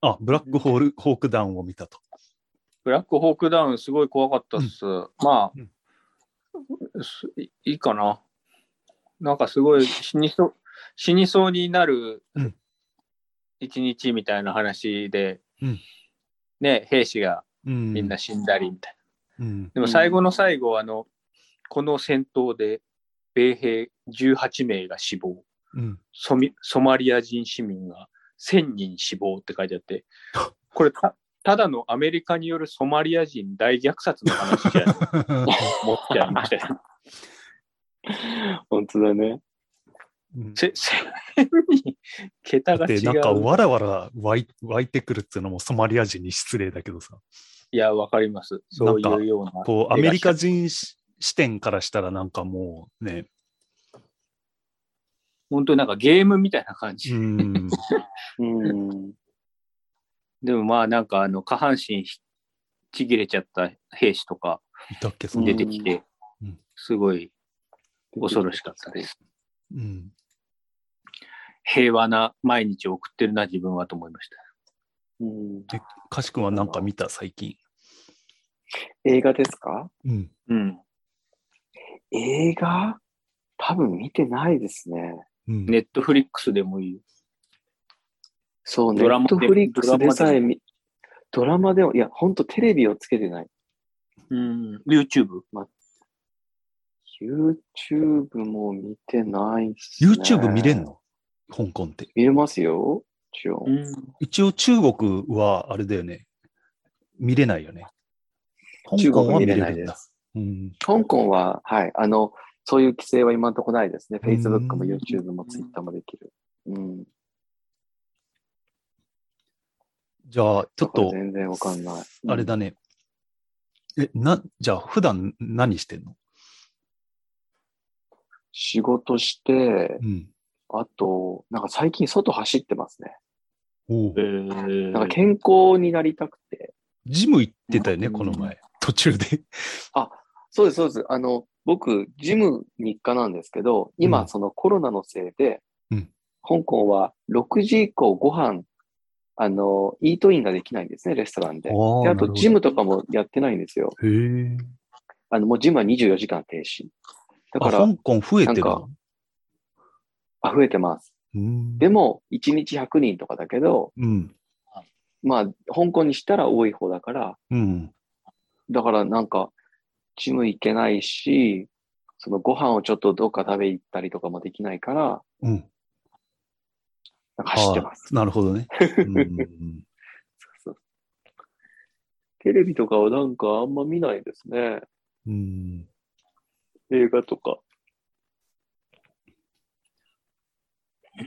あ、ブラックホール、ホークダウンを見たと。ブラックホークダウンすごい怖かったっす。まうんあ、すいいいかな。なんかすごい死にそう、死にそうになるうん一日みたいな話で、うんね、兵士がうん。みんな死んだりみたいな。うん。でも最後の最後、あの、この戦闘で米兵18名が死亡、うん。ソミソマリア人市民が1000人死亡って書いてあって、これたただのアメリカによるソマリア人大虐殺の話じゃ思 っちゃいましたよ。本当だね。うんせ1000人、桁が違だってなんかう。わらわら湧い湧いてくるっていうのもソマリア人に失礼だけどさ、いや、わかります。そういうような。こうアメリカ人し視点からしたらなんかもうね、本当になんかゲームみたいな感じ。うん、うん。でもまあなんかあの下半身ひちぎれちゃった兵士とか出てきてうん、すごい恐ろしかったです。うん。平和な毎日を送ってるな、自分はと思いました。うん、かしくんはなんか見た最近？映画ですか？うん。うん。映画？多分見てないですね。うん、ネットフリックスでもいいよ。そう、ネドラマでットフリックスでさドラマでえ見、ドラマでも、いや、本当テレビをつけてない。うん。YouTube? YouTube も見てないっすね。YouTube 見れんの？香港って。見れますよ。一応。うん。一応中国はあれだよね。見れないよね。香中港は国見れない。です。うん。香港は、はい、あの、そういう規制は今のところないですね。うん Facebook も YouTube も Twitter もできる。うん。じゃあ、ちょっと、全然わかんない。あれだね。え、な、じゃあ、普段何してんの？仕事してう、ん。あと、なんか最近外走ってますね。おうえーなんか健康になりたくて。ジム行ってたよね、うんこの前。途中で。そうです、そうです。あの、僕、ジム日課なんですけど、う今、んそのコロナのせいで、うん香港は6時以降ご飯、あの、イートインができないんですね、レストランで。で、あと、ジムとかもやってないんですよ。へえ。あの、もうジムは24時間停止。だあ、から、香港増えてるなんのあ、増えてます。うん。でも、1日100人とかだけど、うん。まあ、香港にしたら多い方だから、うん。だからなんか、ジム行けないし、そのご飯をちょっとどっか食べ行ったりとかもできないから、うん。なんか走ってます。あなるほどね。うんうんうん そうそうテレビとかはなんかあんま見ないですね。うん。映画とか。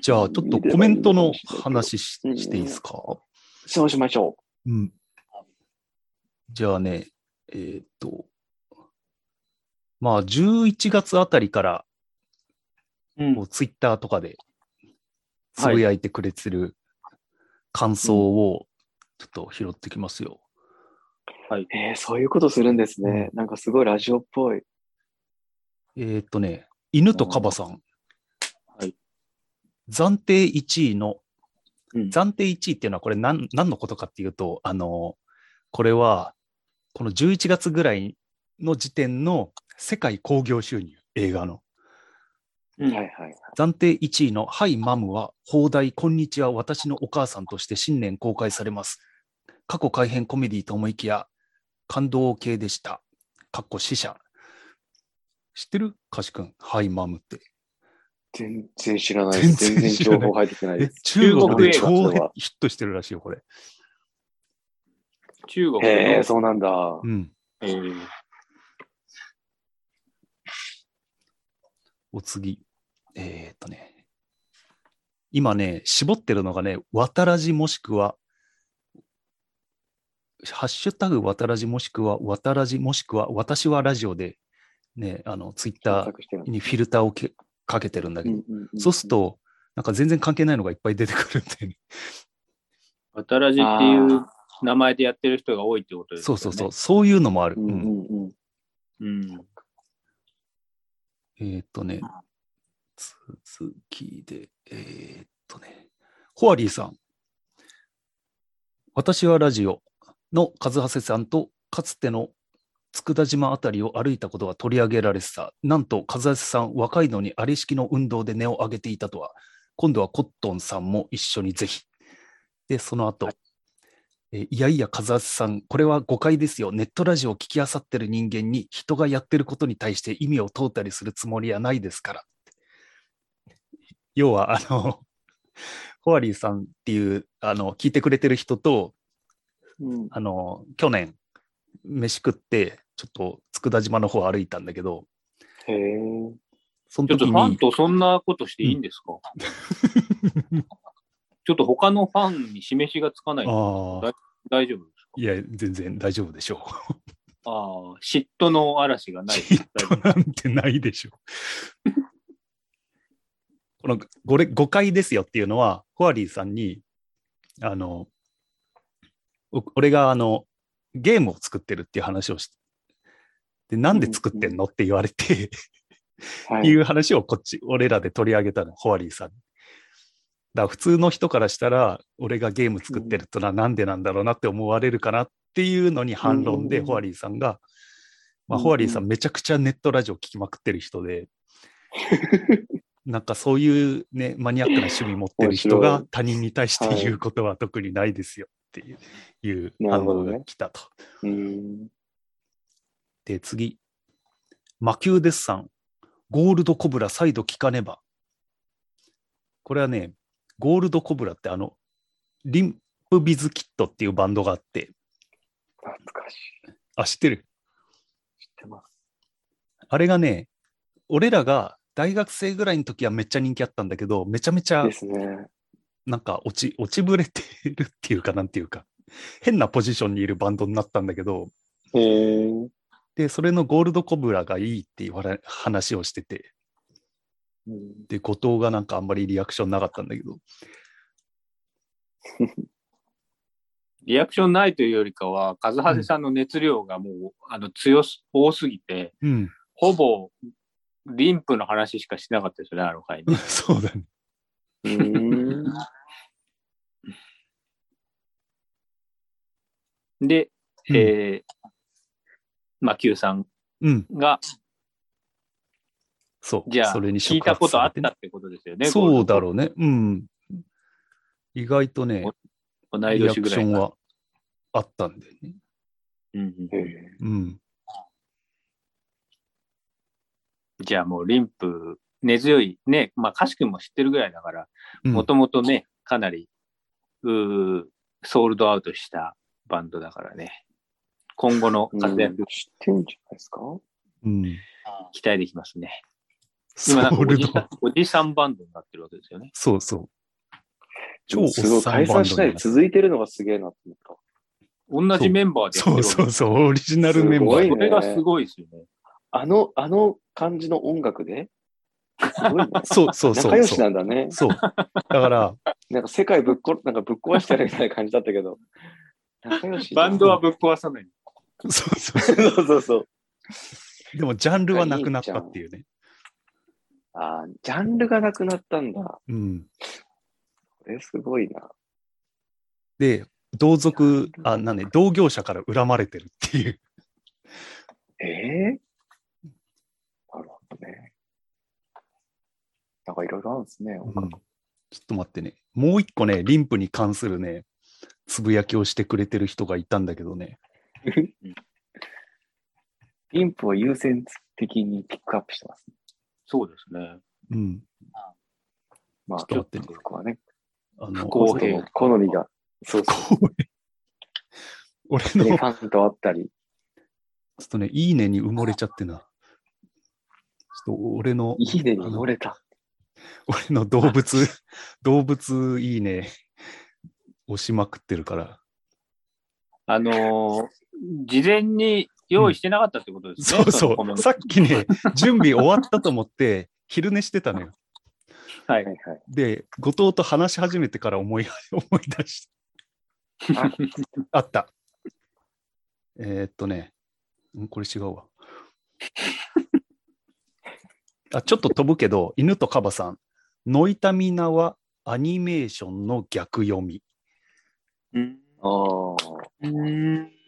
じゃあ、ちょっとコメントの話ししていいですか？そうしましょうん。じゃあね、えーっと、まあ、11月あたりから、うんこうツイッターとかでつぶやいてくれてる感想をちょっと拾ってきますよ。う。えー、そういうことするんですね。なんかすごいラジオっぽい。えーっとね、犬とカバさん。はい暫定1位の、うん暫定1位っていうのはこれ何何のことかっていうと、あの、これは、この11月ぐらいの時点の世界興行収入、映画の。うんはいはいはい。暫定1位の「はいマム」は放題「こんにちは私のお母さん」として新年公開されます。過去改編コメディと思いきや感動系でした。かっこ死者。知ってる？かしくん。はいマムって。全然知らないです。全全然然知らない情報入ってないえです。中国で超ヒットしてるらしいよ、これ。中国へえ、の、そうなんだ。うん。えーお次。えーっとね。今ね、絞ってるのがね、わたらじもしくは、ハッシュタグわたらじもしくは、わたらじもしくは、私はラジオで、ね、あの、ツイッターにフィルターをけかけてるんだけど、うんうんうんそうすると、なんか全然関係ないのがいっぱい出てくるんだよね。わたらじっていう名前でやってる人が多いってことですよね。そうそうそう、そういうのもある。うんうんうんうん。うん。えーっとね、続きで、えーっとね、ホアリーさん。私はラジオの和長さんとかつての佃島あたりを歩いたことが取り上げられてた。なんと和長さん、若いのにあり式の運動で根を上げていたとは、今度はコットンさんも一緒にぜひ。で、その後、えいやいや、和長さん、これは誤解ですよ。ネットラジオを聞きあさってる人間に人がやってることに対して意味を問うたりするつもりはないですから。要は、あの、ホワリーさんっていう、あの、聞いてくれてる人と、うん。あの、去年、飯食って、ちょっと佃島の方歩いたんだけど、へえ。その時ちょっとファンに、とそんなことしていいんですか、ちょっと他のファンに示しがつかない。ああ、大丈夫ですいや、全然大丈夫でしょかああ、嫉妬の嵐がう。ない。嫉妬なんてないでしょう。このごれ誤解ですよっていうのは、ホワリーさんに、あの、お俺があの、ゲームを作ってるっていう話をして、で、なんで作ってんの？って言われて、はって いう話をこっち、俺らで取り上げたの、ホワリーさんに。だ普通の人からしたら、俺がゲーム作ってるとのはなんでなんだろうなって思われるかなっていうのに反論で、うんホワリーさんが、まあ、うんホワリーさんめちゃくちゃネットラジオ聞きまくってる人で、なんかそういうね、マニアックな趣味持ってる人が他人に対してはい言うことは特にないですよっていう,、反応ほどねが来たと。うん。で、次。魔球デッサン。ゴールドコブラ再度聞かねば。これはね、ゴールドコブラってあの、リンプビズキットっていうバンドがあって、懐かしい。あ、知ってる？知ってます。あれがね、俺らが大学生ぐらいの時はめっちゃ人気あったんだけど、めちゃめちゃですね。なんか落ち、落ちぶれてるっていうかなんていうか、変なポジションにいるバンドになったんだけど。で、それのゴールドコブラがいいって言われ、話をしてて、うんで、後藤がなんかあんまりリアクションなかったんだけど、リアクションないというよりかは、和橋さんの熱量がもう、あの強す、多すぎて、うん、ほぼ、リンプの話しかしなかったですよね、あの回に。そうだね。で、うん。えー、まあ、Q さんうん、が、そう。じゃあ、それに聞いたことあったってことですよね。そうだう。ろうね。うん。意外とね、同いリア年ぐらいか。クションはあったんだよね。うんうん。じゃあもうリンプ、根強い、ね、まあ、歌詞君も知ってるぐらいだから、うんもともとね、かなり、うーソールドアウトしたバンドだからね、今後の活躍うん知ってんじゃないですか？うん。期待できますね。ソ今なんかおじさんおじさんバンドになってるわけですよね。そうそう。超おさん解バンドになる散しないで続いてるのがすげえなと思った。同じメンバーでやってるわけそうそうそう、オリジナルメンバーすごいねそれがすごいですよね。あの、あの感じの音楽で？すごいねそうそうそう。仲良しなんだね。そう。だから、なんか世界ぶっこ、なんかぶっ壊してやるみたいな感じだったけど。仲良し。バンドはぶっ壊さない。そうそう。そうそうそう。でも、ジャンルはなくなったっていうね。ああ、ジャンルがなくなったんだ。うん。これすごいな。で、同族、あ、なんね、同業者から恨まれてるっていう。ええなるほどね。なんかいろいろあるんですね。音うん楽ちょっと待ってね。もう一個ね、リンプに関するね、つぶやきをしてくれてる人がいたんだけどね。インプを優先的にピックアップしてます。そうですね。うん。まあ、ちょっと僕はね、あの、不公平好みが、そうそう、俺の、ファントあったり、っとね、いいねに埋もれちゃってな。ちょっと俺の、いいねに漏れた。俺の動物、動物いいね、押しまくってるから。あのー事前に用意してなかったってことですね。そうそう。のコメントさっきね、準備終わったと思って、昼寝してたのよ。はいはいはい。で、後藤と話し始めてから思い 思い出した。ああった。えーっとね、ん？これ違うわ。あちょっと飛ぶけど、犬とカバさん、ノイタミナはアニメーションの逆読み。うんああ。うん。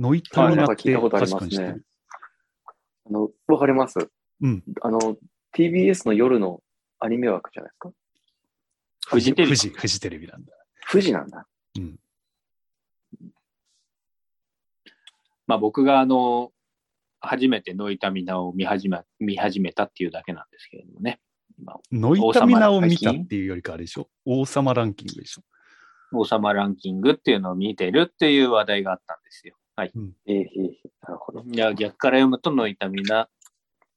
ノイタミナなんかって聞いたことありますね確かに知ってる。。あの、わかります？うん。あの、TBS の夜のアニメ枠じゃないですか？フジテレビフジ、テレビなんだ。富士なんだ。うん。まあ僕があの、初めてノイタミナを見始め、見始めたっていうだけなんですけれどもね。今ノイタミナを見たっていうよりかあれでしょ？王様ランキングでしょ？王様ランキングっていうのを見てるっていう話題があったんですよ。はい。ええええなるほど。いや、逆から読むとノイタミナ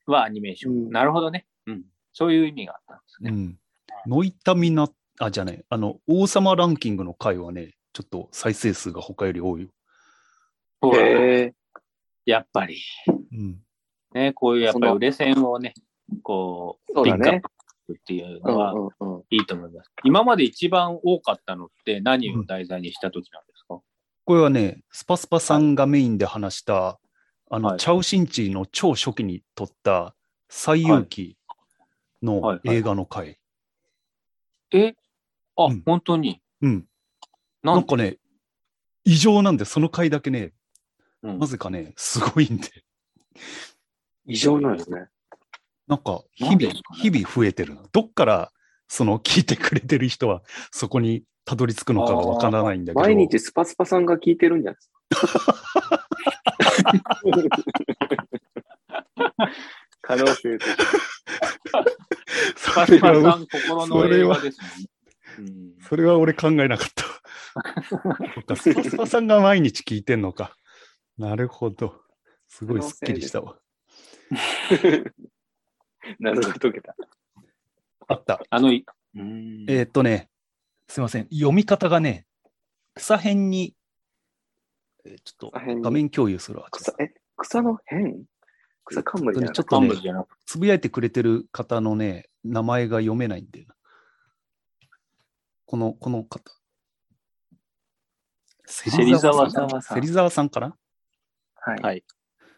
はアニメーション。うんなるほどね。うん。そういう意味があったんですね。うん。ノイタミナ、あ、じゃあね、あの、王様ランキングの回はね、ちょっと再生数が他より多いよ。へえ。やっぱり、うん。ね、こういうやっぱり売れ線をね、こう、ピックアップっていううんのはうんうん。いいと思います。今まで一番多かったのって何を題材にした時なんですか、これはね、スパスパさんがメインで話した、あの、はい。チャウシンチーの超初期に撮った、西遊記の映画の回。え？あ、うん。本当に？うん。ななんんかね、異常なんで、その回だけね、うん。なぜかね、すごいんで、異常なんですね。なんか、日々、ね？日々増えてるの。どっから、その、聞いてくれてる人は、そこにたどり着くのかがわからないんだけど。毎日スパスパさんが聞いてるんじゃないですか？可能性。スパそれは、スパさん心の映画ですもんね。うんそれは俺考えなかった。スパスパさんが毎日聞いてんのか。なるほど。すごいスッキリしたわ。謎が解けた。あった。あの、えーっとね、すいません。読み方がね、草辺に、えーちょっと画面共有するわ。草、え、草の辺草冠じゃないちょっとねつぶやいてくれてる方のね、名前が読めないんだよな。この、この方。芹沢さん芹沢さんかな？はい。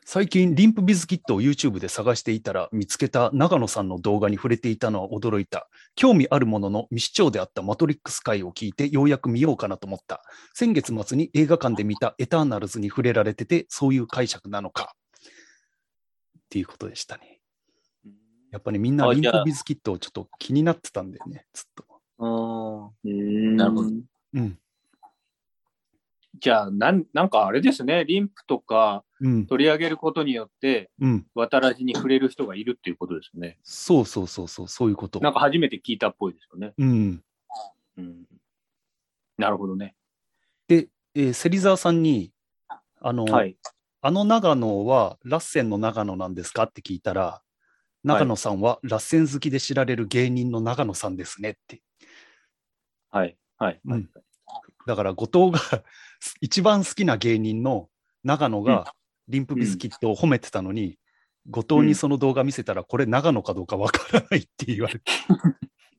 はい。最近、リンプビズキットを YouTube で探していたら見つけた長野さんの動画に触れていたのは驚いた。興味あるものの未視聴であったマトリックス回を聞いてようやく見ようかなと思った。先月末に映画館で見たエターナルズに触れられてて、そういう解釈なのか。っていうことでしたね。やっぱりみんなリンプビズキットをちょっと気になってたんだよね、ずっと。うんななるほど。うん。じゃあ、なん、なんかあれですね、リンプとかうん。取り上げることによって、うん。渡らじに触れる人がいるっていうことですね。そうそうそうそう、そういうこと。なんか初めて聞いたっぽいですよね。うん。うん。なるほどね。で、えー芹沢さんに、あの、はい。あの長野はラッセンの長野なんですかって聞いたら、長野さんはラッセン好きで知られる芸人の長野さんですねって。はい。はい。うんだから後藤が 一番好きな芸人の長野がリンプビスキットを褒めてたのに、後藤にその動画見せたら、これ長野かどうかわからないって言われて、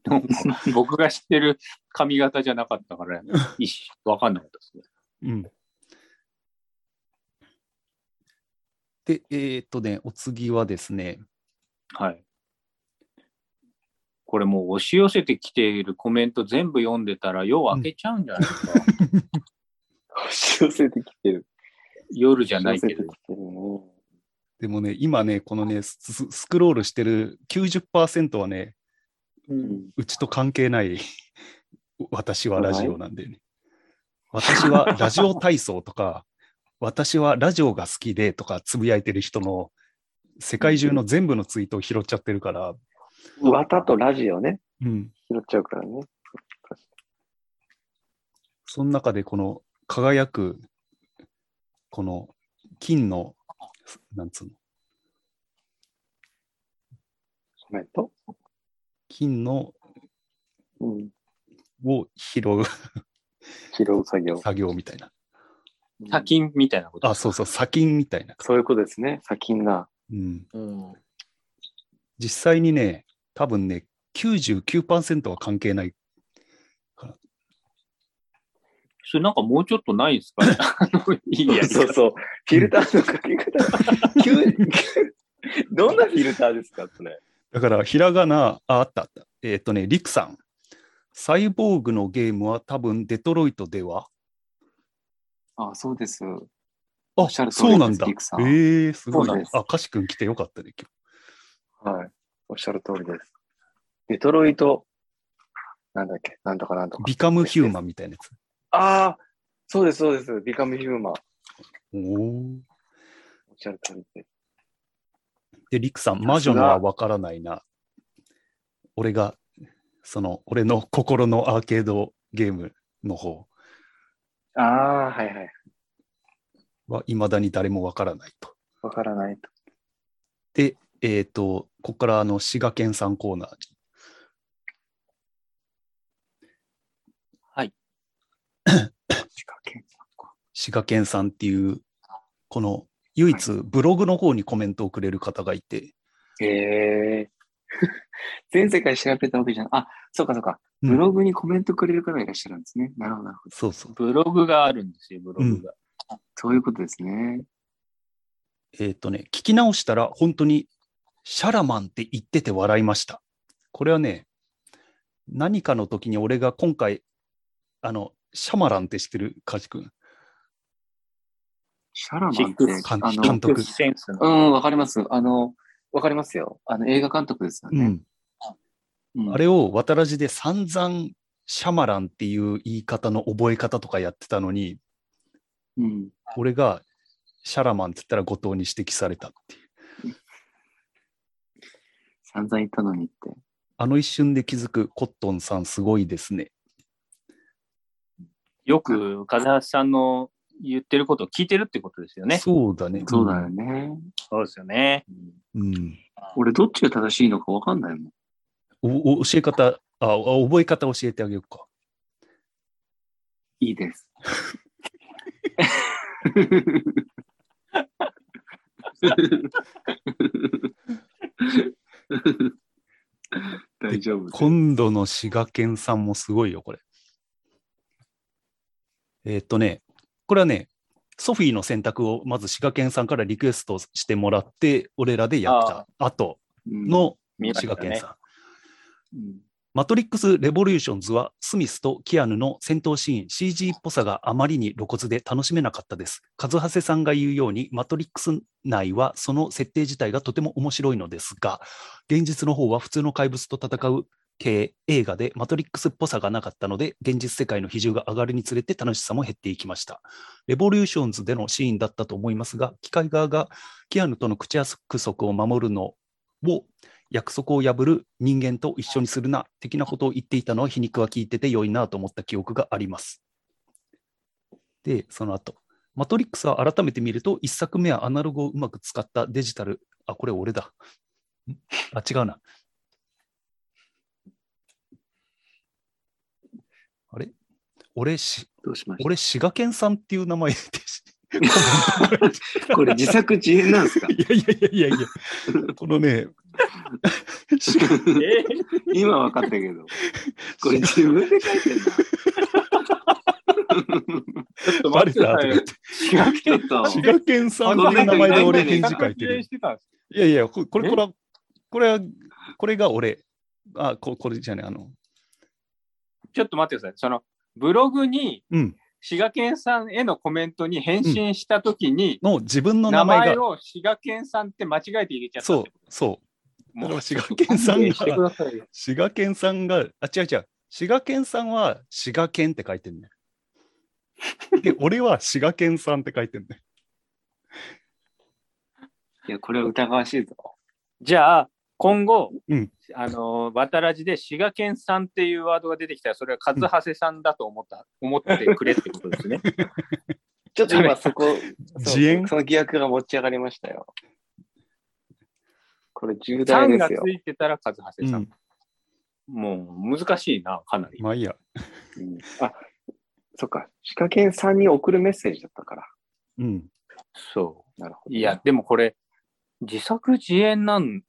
僕が知ってる髪型じゃなかったから、一瞬わかんなかったですね。うん。で、えーっとね、お次はですね、はい。これもう押し寄せてきているコメント全部読んでたら夜明けちゃうんじゃないですか。押し寄せてきてる。夜じゃないけど。でもね、今ね、このね、スススクロールしてる90%はね、うん。うちと関係ない 私はラジオなんでね。私は ラジオ体操とか、私はラジオが好きでとかつぶやいてる人の世界中の全部のツイートを拾っちゃってるから、綿とラジオね。うん。拾っちゃうからね。その中でこの輝く、この金の、なんつうの、コメント？金のうん。を拾う拾う作業。作業みたいな。砂金みたいなこと？あ、そうそう、砂金みたいな。そういうことですね。砂金が。うん。うん。実際にね、多分ね、99%は関係ない。それなんかもうちょっとないですかね？いいやそうそう。フィルターのかけ方。急どんなフィルターですかそれ？だから、ひらがな、あ、あったあった。えっ、とね、リクさん。サイボーグのゲームは多分デトロイトでは？あ、そうです。あおっしゃる、通りそうなんだですリクさ。んええすごいあ、カシ君来てよかったね、今はい。おっしゃる通りです。デトロイト、なんだっけ、なんとかなんと日。か。ビカムヒューマンみたいなやつ。ああ、そうです、そうです。ビカムヒューマン。おお。おっしゃる通りです。で、リクさん、魔女のはわからないな。俺が、その、俺の心のアーケードゲームの方ああ、はいはい。は、未だに誰もわからないと。わからないと。で、えっ、と、ここからあの、滋賀県産コーナーに。はい。仕掛け。滋賀県産っていう、この、唯一ブログの方にコメントをくれる方がいて、へえ。全世界調べたわけじゃん。あ、そうかそうか。うんブログにコメントくれる方がいらっしゃるんですね。なるほど、なるほど。そうそう。ブログがあるんですよ、ブログが。そういうことですね。えっ、とね、聞き直したら、本当に、シャラマンって言ってて笑いました。これはね、何かの時に俺が今回、あの、シャマランって知ってる、カジ君。シャラマンって監あの監督。うん、わかります。あの、わかりますよ。あの、映画監督ですよね。うん。うんあれを渡らじで散々、シャマランっていう言い方の覚え方とかやってたのに、うん。俺がシャラマンって言ったら後藤に指摘されたっていう。散々言ったのにって。あの一瞬で気づくコットンさんすごいですね。よく、風橋さんの言ってることを聞いてるってことですよね。そうだね。そうだよね。そうですよね。うん。俺、どっちが正しいのかわかんないもん。おお教え方あ、あ覚え方教えてあげようか。いいです。大丈夫。今度の滋賀県さんもすごいよ、これ。えーっとね、これはね、ソフィーの選択をまず滋賀県さんからリクエストしてもらって、俺らでやった後うん、の滋賀県さん。うんマトリックス・レボリューションズはスミスとキアヌの戦闘シーン、CG っぽさがあまりに露骨で楽しめなかったです。和橋さんが言うように、マトリックス内はその設定自体がとても面白いのですが、現実の方は普通の怪物と戦う系映画でマトリックスっぽさがなかったので、現実世界の比重が上がるにつれて楽しさも減っていきました。レボリューションズでのシーンだったと思いますが、機械側がキアヌとの口約束を守るのを約束を破る人間と一緒にするな、的なことを言っていたのは皮肉は聞いてて良いなと思った記憶があります。で、その後、マトリックスは改めて見ると、一作目はアナログをうまく使ったデジタル、あ、これ俺だ。あ、違うな。あれ？俺し、どうしまし俺、滋賀県さんっていう名前でこれ自作自演なんですか？いやいやいやいやいや、このね、今分かったけど。これ自分で書いてんだ。ちょっとバレたとか言って。滋賀県滋賀県さんっていう名前で俺返事書いてる。いやいや、ここれ、えこれは、これは、これが俺。あ、ここれじゃね、あの、ちょっと待ってください。その、ブログに、うん、滋賀県さんへのコメントに返信したときに、の自分の名名前を滋賀県さんって間違えて入れちゃったそうそう。もだから滋賀県さんが滋賀県さんが、あ、違う違う。滋賀県さんは滋賀県って書いてるね。で、俺は滋賀県さんって書いてるね。いや、これは疑わしいぞ。じゃあ、今後、うんあの、渡らじで滋賀県さんっていうワードが出てきたら、それは和橋さんだと思った、思ってくれってことですね。ちょっと今そこ、自演？その疑惑が持ち上がりましたよ。これ重さ大ですよんがつ。いてたら和橋さん。うん。もう難しいな、かなり。まあいいや。うんあ、そっか。歯科検さんに送るメッセージだったから。うん。そなるほう。ど。いや、でもこれ、自作自演なん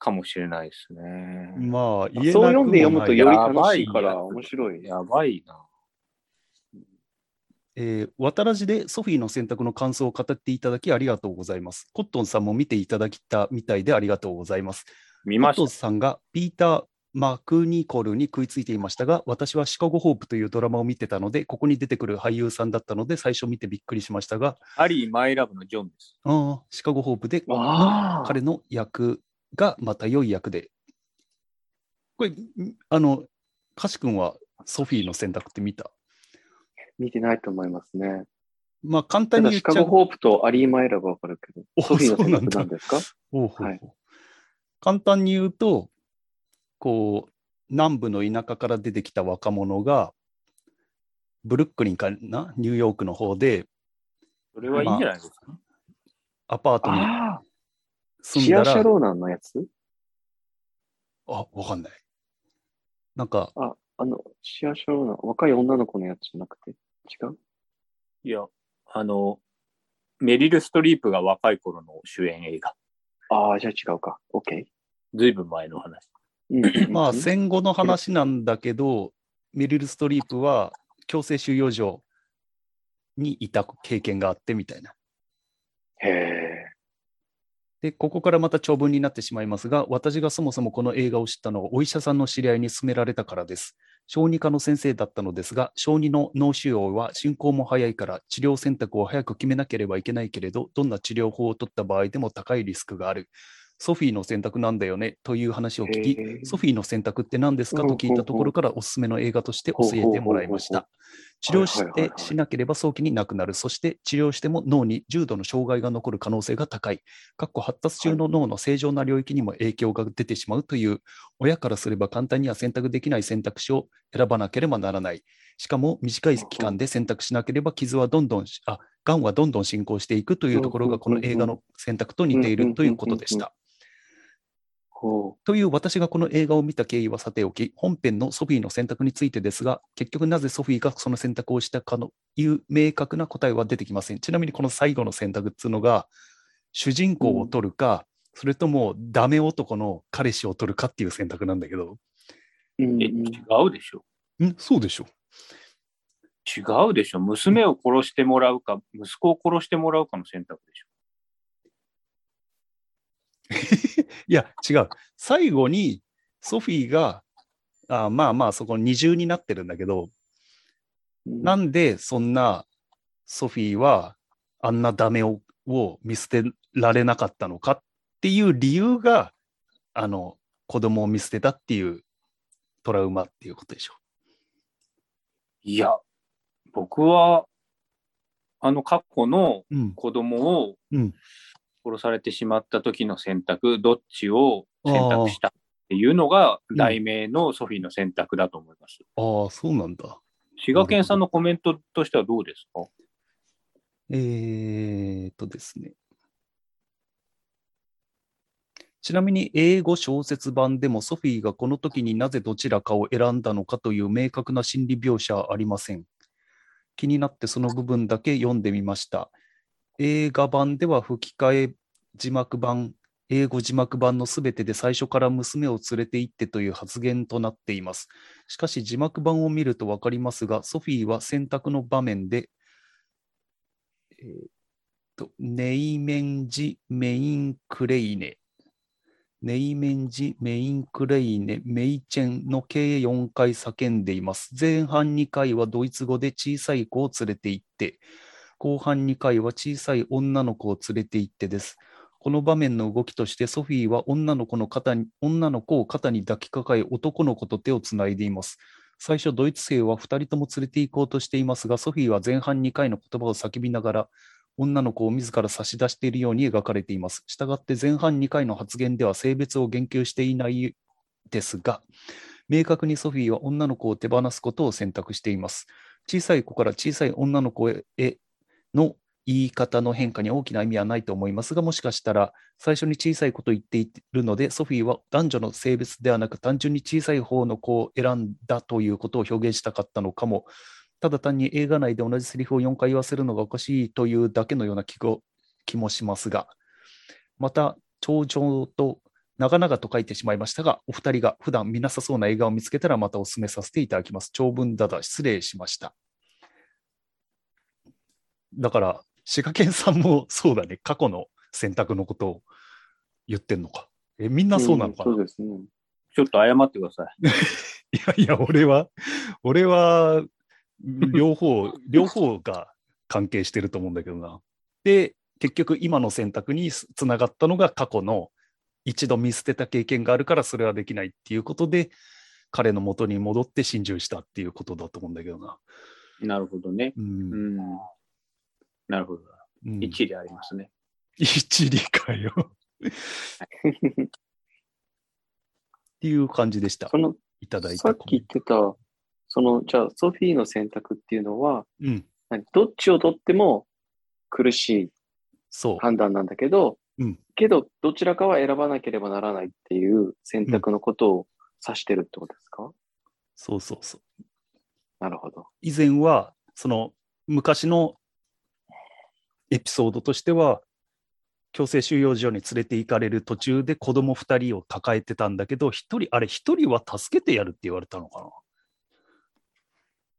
かもしれないですね。まあ、言えなくそうも読んで読むとより楽しいから面白い。やばいな。えー、渡らじでソフィーの選択の感想を語っていただきありがとうございます。コットンさんも見ていただきたみたいでありがとうございます。見ましコットンさんがピーター・マクニコルに食いついていましたが、私はシカゴホープというドラマを見てたので、ここに出てくる俳優さんだったので、最初見てびっくりしましたが、ハリー・マイラブのジョンです。ああ、シカゴホープで。彼の役がまた良い役で。これ、んあの、カシ君はソフィーの選択って見た？見てないと思いますね。まあ、簡単に言っちゃう。ホープとアリーマイラブはわかるけど、おソフィーの選そうなんだ択なんですか？ほうほうほうはい簡単に言うと、こう、南部の田舎から出てきた若者が、ブルックリンかな、ニューヨークの方で、それはいいんじゃないですか？アパートにああ、住んだら、シアシャローナンのやつ？あ、わかんない。なんか、あ、あの、シアシャローナン、若い女の子のやつじゃなくて、違う？いや、あの、メリル・ストリープが若い頃の主演映画。ああ、じゃあ違うか。OK。ずいぶん前の話。まあ、戦後の話なんだけど、メリル・ストリープは強制収容所にいた経験があってみたいな。へえ。で、ここからまた長文になってしまいますが、私がそもそもこの映画を知ったのはお医者さんの知り合いに勧められたからです。小児科の先生だったのですが、小児の脳腫瘍は進行も早いから治療選択を早く決めなければいけないけれど、どんな治療法を取った場合でも高いリスクがある。ソフィーの選択なんだよねという話を聞き、ソフィーの選択って何ですか？と聞いたところからおすすめの映画として教えてもらいました。治療してしなければ早期に亡くなる。そして治療しても脳に重度の障害が残る可能性が高い。かっこ発達中の脳の正常な領域にも影響が出てしまうという、親からすれば簡単には選択できない選択肢を選ばなければならない。しかも短い期間で選択しなければ傷はどんどんし、あ、がんはどんどん進行していくというところがこの映画の選択と似ているということでした。ほという私がこの映画を見た経緯はさておき、本編のソフィーの選択についてですが、結局なぜソフィーがその選択をしたかのいう明確な答えは出てきません。ちなみにこの最後の選択っていうのが、主人公を取るか、それともダメ男の彼氏を取るかっていう選択なんだけど、う。うんえ、うん違うでしょ。ん？そうでしょ。違うでしょ。娘を殺してもらうか、息子を殺してもらうかの選択でしょ。いや、違う。最後にソフィーが、あまあまあ、そこ二重になってるんだけど、うんなんでそんなソフィーはあんなダメをを見捨てられなかったのかっていう理由が、あの、子供を見捨てたっていうトラウマっていうことでしょ。いや、僕は、あの過去のうん。子供をうん殺されてしまった時の選択、どっちを選択したっていうのがうん題名のソフィーの選択だと思います。ああ、そうなんだ。滋賀県さんのコメントとしてはどうですか？えーっとですね。ちなみに英語小説版でもソフィーがこの時になぜどちらかを選んだのかという明確な心理描写はありません。気になってその部分だけ読んでみました。映画版では吹き替え字幕版、英語字幕版のすべてで最初から娘を連れて行ってという発言となっています。しかし字幕版を見ると分かりますが、ソフィーは選択の場面で、えーと、ネイメンジ・メイン・クレイネ、ネイメンジ・メイン・クレイネ、メイチェンの計4回叫んでいます。前半2回はドイツ語で小さい子を連れて行って、後半2回は小さい女の子を連れて行ってです。この場面の動きとして、ソフィーは女の子の肩に女の子を肩に抱きかかえ、男の子と手をつないでいます。最初、ドイツ兵は2人とも連れて行こうとしていますが、ソフィーは前半2回の言葉を叫びながら、女の子を自ら差し出しているように描かれています。したがって前半2回の発言では性別を言及していないですが、明確にソフィーは女の子を手放すことを選択しています。小さい子から小さい女の子への言い方の変化に大きな意味はないと思いますが、もしかしたら最初に小さい子と言っているので、ソフィーは男女の性別ではなく単純に小さい方の子を選んだということを表現したかったのかも。ただ単に映画内で同じセリフを4回言わせるのがおかしいというだけのような気気もしますが、また、長女と長々と書いてしまいましたが、お二人が普段見なさそうな映画を見つけたらまたお勧めさせていただきます。長文だだ、失礼しました。だから、滋賀県さんもそうだね、過去の選択のことを言ってんのか。え、みんなそうなのかな、そうですね。ちょっと謝ってください。いやいや、俺は、俺は、両方、両方が関係してると思うんだけどな。で、結局今の選択につながったのが過去の一度見捨てた経験があるからそれはできないっていうことで、彼の元に戻って心中したっていうことだと思うんだけどな。なるほどね。う。うんん。なるほど。うん一理ありますね。一理かよ。っていう感じでしたそ。の、いただいさっき言ってた、その、じゃあ、ソフィーの選択っていうのは、ト。うん。何？どっちをとっても苦しいそう。判断なんだけど、うんけど、どちらかは選ばなければならないっていう選択のことを指してるってことですか、そうそうそう。なるほど。以前は、その昔のエピソードとしては、強制収容所に連れて行かれる途中で子供2人を抱えてたんだけど、1人、あれ、1人は助けてやるって言われたのか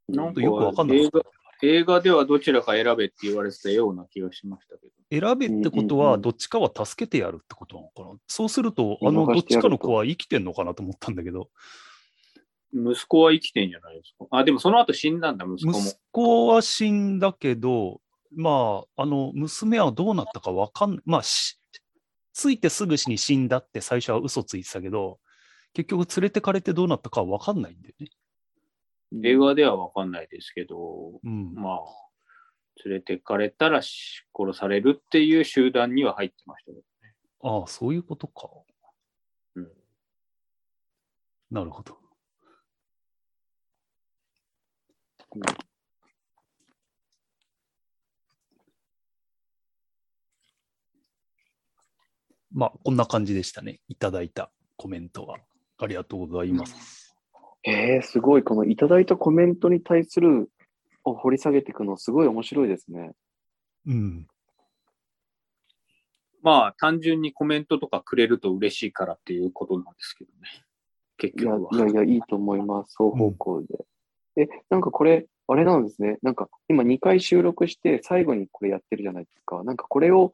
な？なんかよくわかんない映画映画ではどちらか選べって言われてたような気がしましたけど。選べってことは、うんうんうんどっちかは助けてやるってことなのかな？そうすると、あ見の、どっちかの子は生きてんのかなと思ったんだけど、息子は生きてんじゃないですか？あ、でもその後死んだんだ、息子も。息子は死んだけど、まあ、あの、娘はどうなったかわかんない。まあ、しついてすぐに死んだって最初は嘘ついてたけど、結局連れてかれてどうなったかはわかんないんだよね。映画ではわかんないですけど、うん。まあ、連れてかれたらし殺されるっていう集団には入ってましたけど。ああ、そういうことか。うんなるほど。まあ、こんな感じでしたね。いただいたコメントは。ありがとうございます。えー、すごい。このいただいたコメントに対するを掘り下げていくのすごい面白いですね。うん。まあ、単純にコメントとかくれると嬉しいからっていうことなんですけどね。結局は。いやいや、いいと思います。双方向で。え、なんかこれ、あれなんですね。なんか今2回収録して最後にこれやってるじゃないですか。なんかこれを、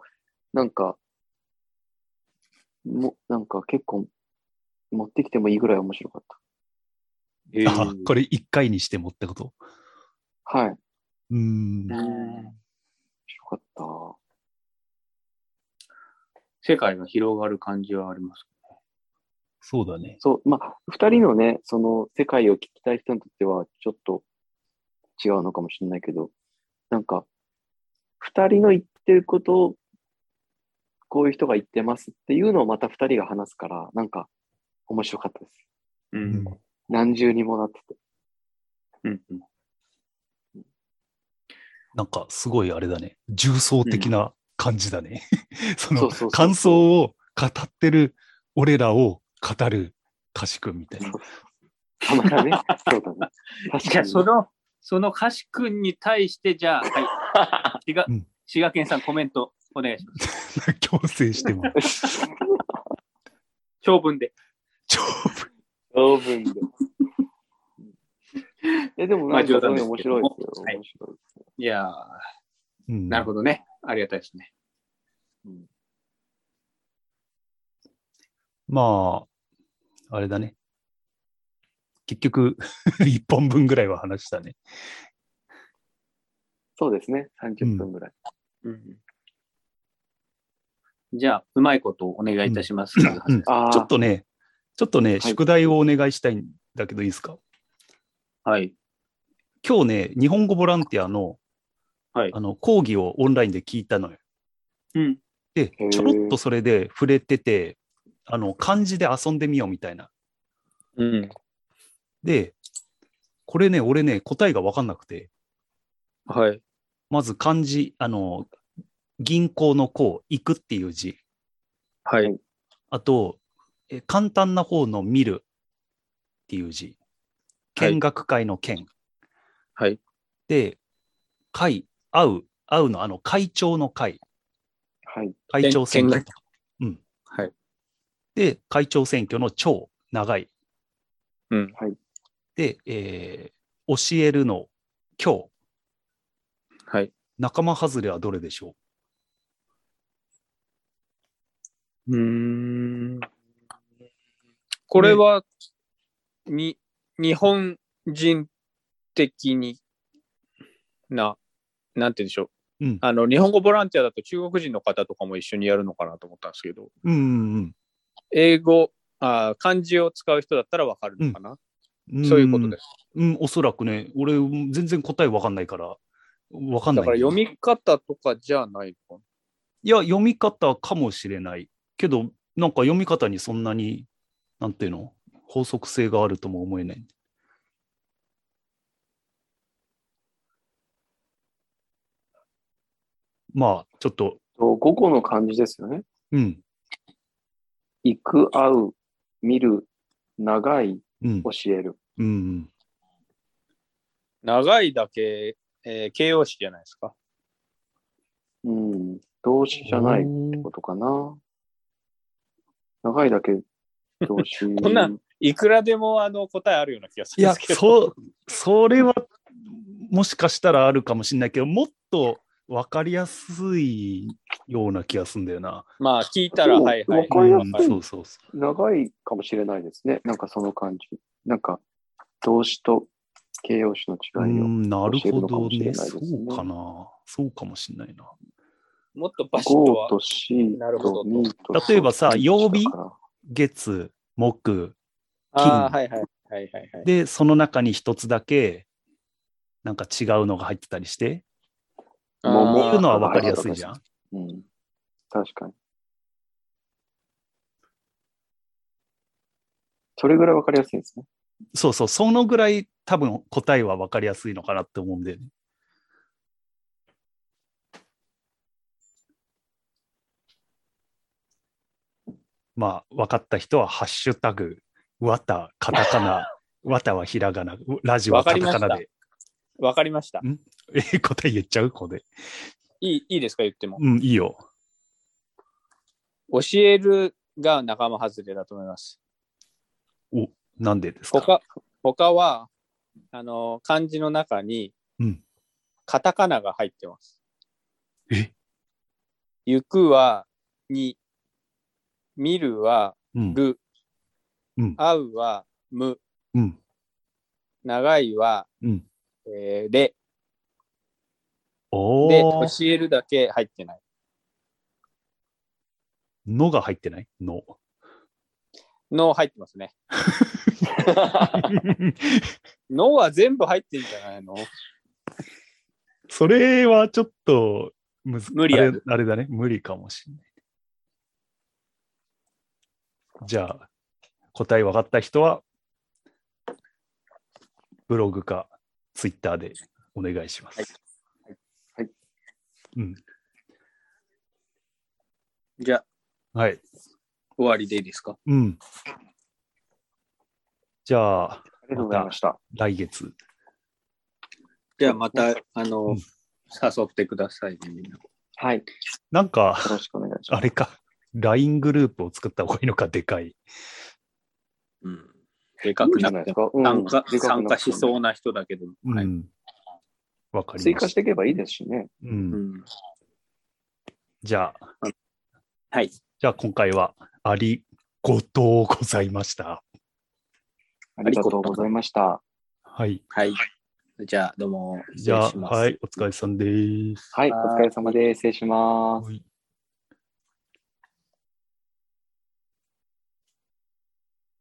なんか、も、なんか結構持ってきてもいいぐらい面白かっえーあ、これ1回にしてもってこと？た。はい。面うん。白かった。世界が広がる感じはあります。そうだね。そう、まあ、二人のね、その世界を聞きたい人にとってはちょっと違うのかもしれないけど、なんか、二人の言ってることを、こういう人が言ってますっていうのをまた二人が話すから、なんか、面白かったです。ううんん。何重にもなってて。うんうんなんかすごいあれだね。重層的な感じだね。そのそうそうそうそう感想を語ってる俺らを語る歌詞くんみたいな。たまらね。そうだね。確じゃあ、かに。その、その歌詞くんに対して、じゃあ、はい。滋賀うん、滋賀県さんコメントお願いします。強制しても。長文で。丈夫。長文で。え、でもなんかすごい面白いですよ。はい面白いやー、うんなるほどね。ありがたいですね。うんまあ、あれだね。結局、1本分ぐらいは話したね。そうですね。30分ぐらい。うんじゃあ、うまいことをお願いいたします。ちょっとね、ちょっとね、い宿題をお願いしたいんだけどいいですか？はい。今日ね、日本語ボランティアのはいあの講義をオンラインで聞いたのよ。うん。でちょろっとそれで触れてて、あの漢字で遊んでみようみたいな。うん。で、これね、俺ね、答えが分かんなくて、はい。まず漢字、あの、銀行の行、行くっていう字。はい。あと、え簡単な方の見るっていう字。はい見学会の見。はい。で、会、会う、会うの、あの、会長の会。はい。会長選挙。うん。はい。で、会長選挙の長、長い。うん。で、えー教えるの、今日。はい。仲間外れはどれでしょう？ーん。これは、に、日本人的にな、なんて言うんでしょう。うんあの、日本語ボランティアだと中国人の方とかも一緒にやるのかなと思ったんですけど、うんうん英語、あ漢字を使う人だったらわかるのかな、うん。そういうことです。うん、おそらくね、俺、全然答えわかんないから、わかんない。だから読み方とかじゃないのかいや、読み方かもしれない。けど、なんか読み方にそんなに、なんていうの？法則性があるとも思えない。まあ、ちょっと、と午後の漢字ですよね。うん、行く、会う、見る、長い、うん、教える。うん。長いだけ、えー形容詞じゃないですか。うん。動詞じゃないことかな。長いだけ動詞。こんなんいくらでもあの答えあるような気がすいや、るんですけど。そう、それは、もしかしたらあるかもしれないけど、もっと分かりやすいような気がするんだよな。まあ聞いたら、はいはい。わかりやすいうんそうそうそ長いかもしれないですね。なんかその感じ。なんか動詞と形容詞の違いを。ん、なるほどもしれね。ないですねそうかな。そうかもしれないな。もっとバシッとはなるほど例えばさソ曜日月、木、ああ、はいはいはいはいはい。で、その中に一つだけ、なんか違うのが入ってたりして、あー桃いうのは分かりやすいじゃん。うん。確かに。それぐらい分かりやすいですね。そうそう、そのぐらい多分答えは分かりやすいのかなって思うんで、ね。まあ、分かった人は、ハッシュタグ、わた、カタカナ、わたはひらがな、ラジオはカタカナで。わかりました。え、答え言っちゃう？ここで。いいいいですか、言っても。うん、いいよ。教えるが仲間外れだと思います。なんでですか？他他は、あの、漢字の中にうん、カタカナが入ってます。え？行くは、に、見るは、うん、る、うん会うは、む、うん、長いは、うん。えーれ。おで、ー教えるだけ入ってない。のが入ってない？の。の入ってますね。のは全部入ってんじゃないの？それはちょっとむずあれだね。無理かもしれない。じゃあ、答え分かった人は、ブログかツイッターでお願いします。はいはいうん。じゃあ、はい。終わりでいいですか？うん。じゃあ、ありがとうございました。来月。じゃあまた、あの、うん誘ってくださいね、みんな。はい。よなんか、ろしくお願いします。あれか、LINE グループを作った方がいいのか、でかい。うん。でかくなくてもゃないですか。うん参加、でか参加しそうな人だけど。はい。うん。わかりました。追加していけばいいですしね。う。うんん。じゃあ、はい。じゃあ今回はありがとうございました。ありがとうございました。はい。はい。じゃあ、どうも、失じゃあ。はい、お疲れさんです。はい、お疲れ様です。失礼します。はい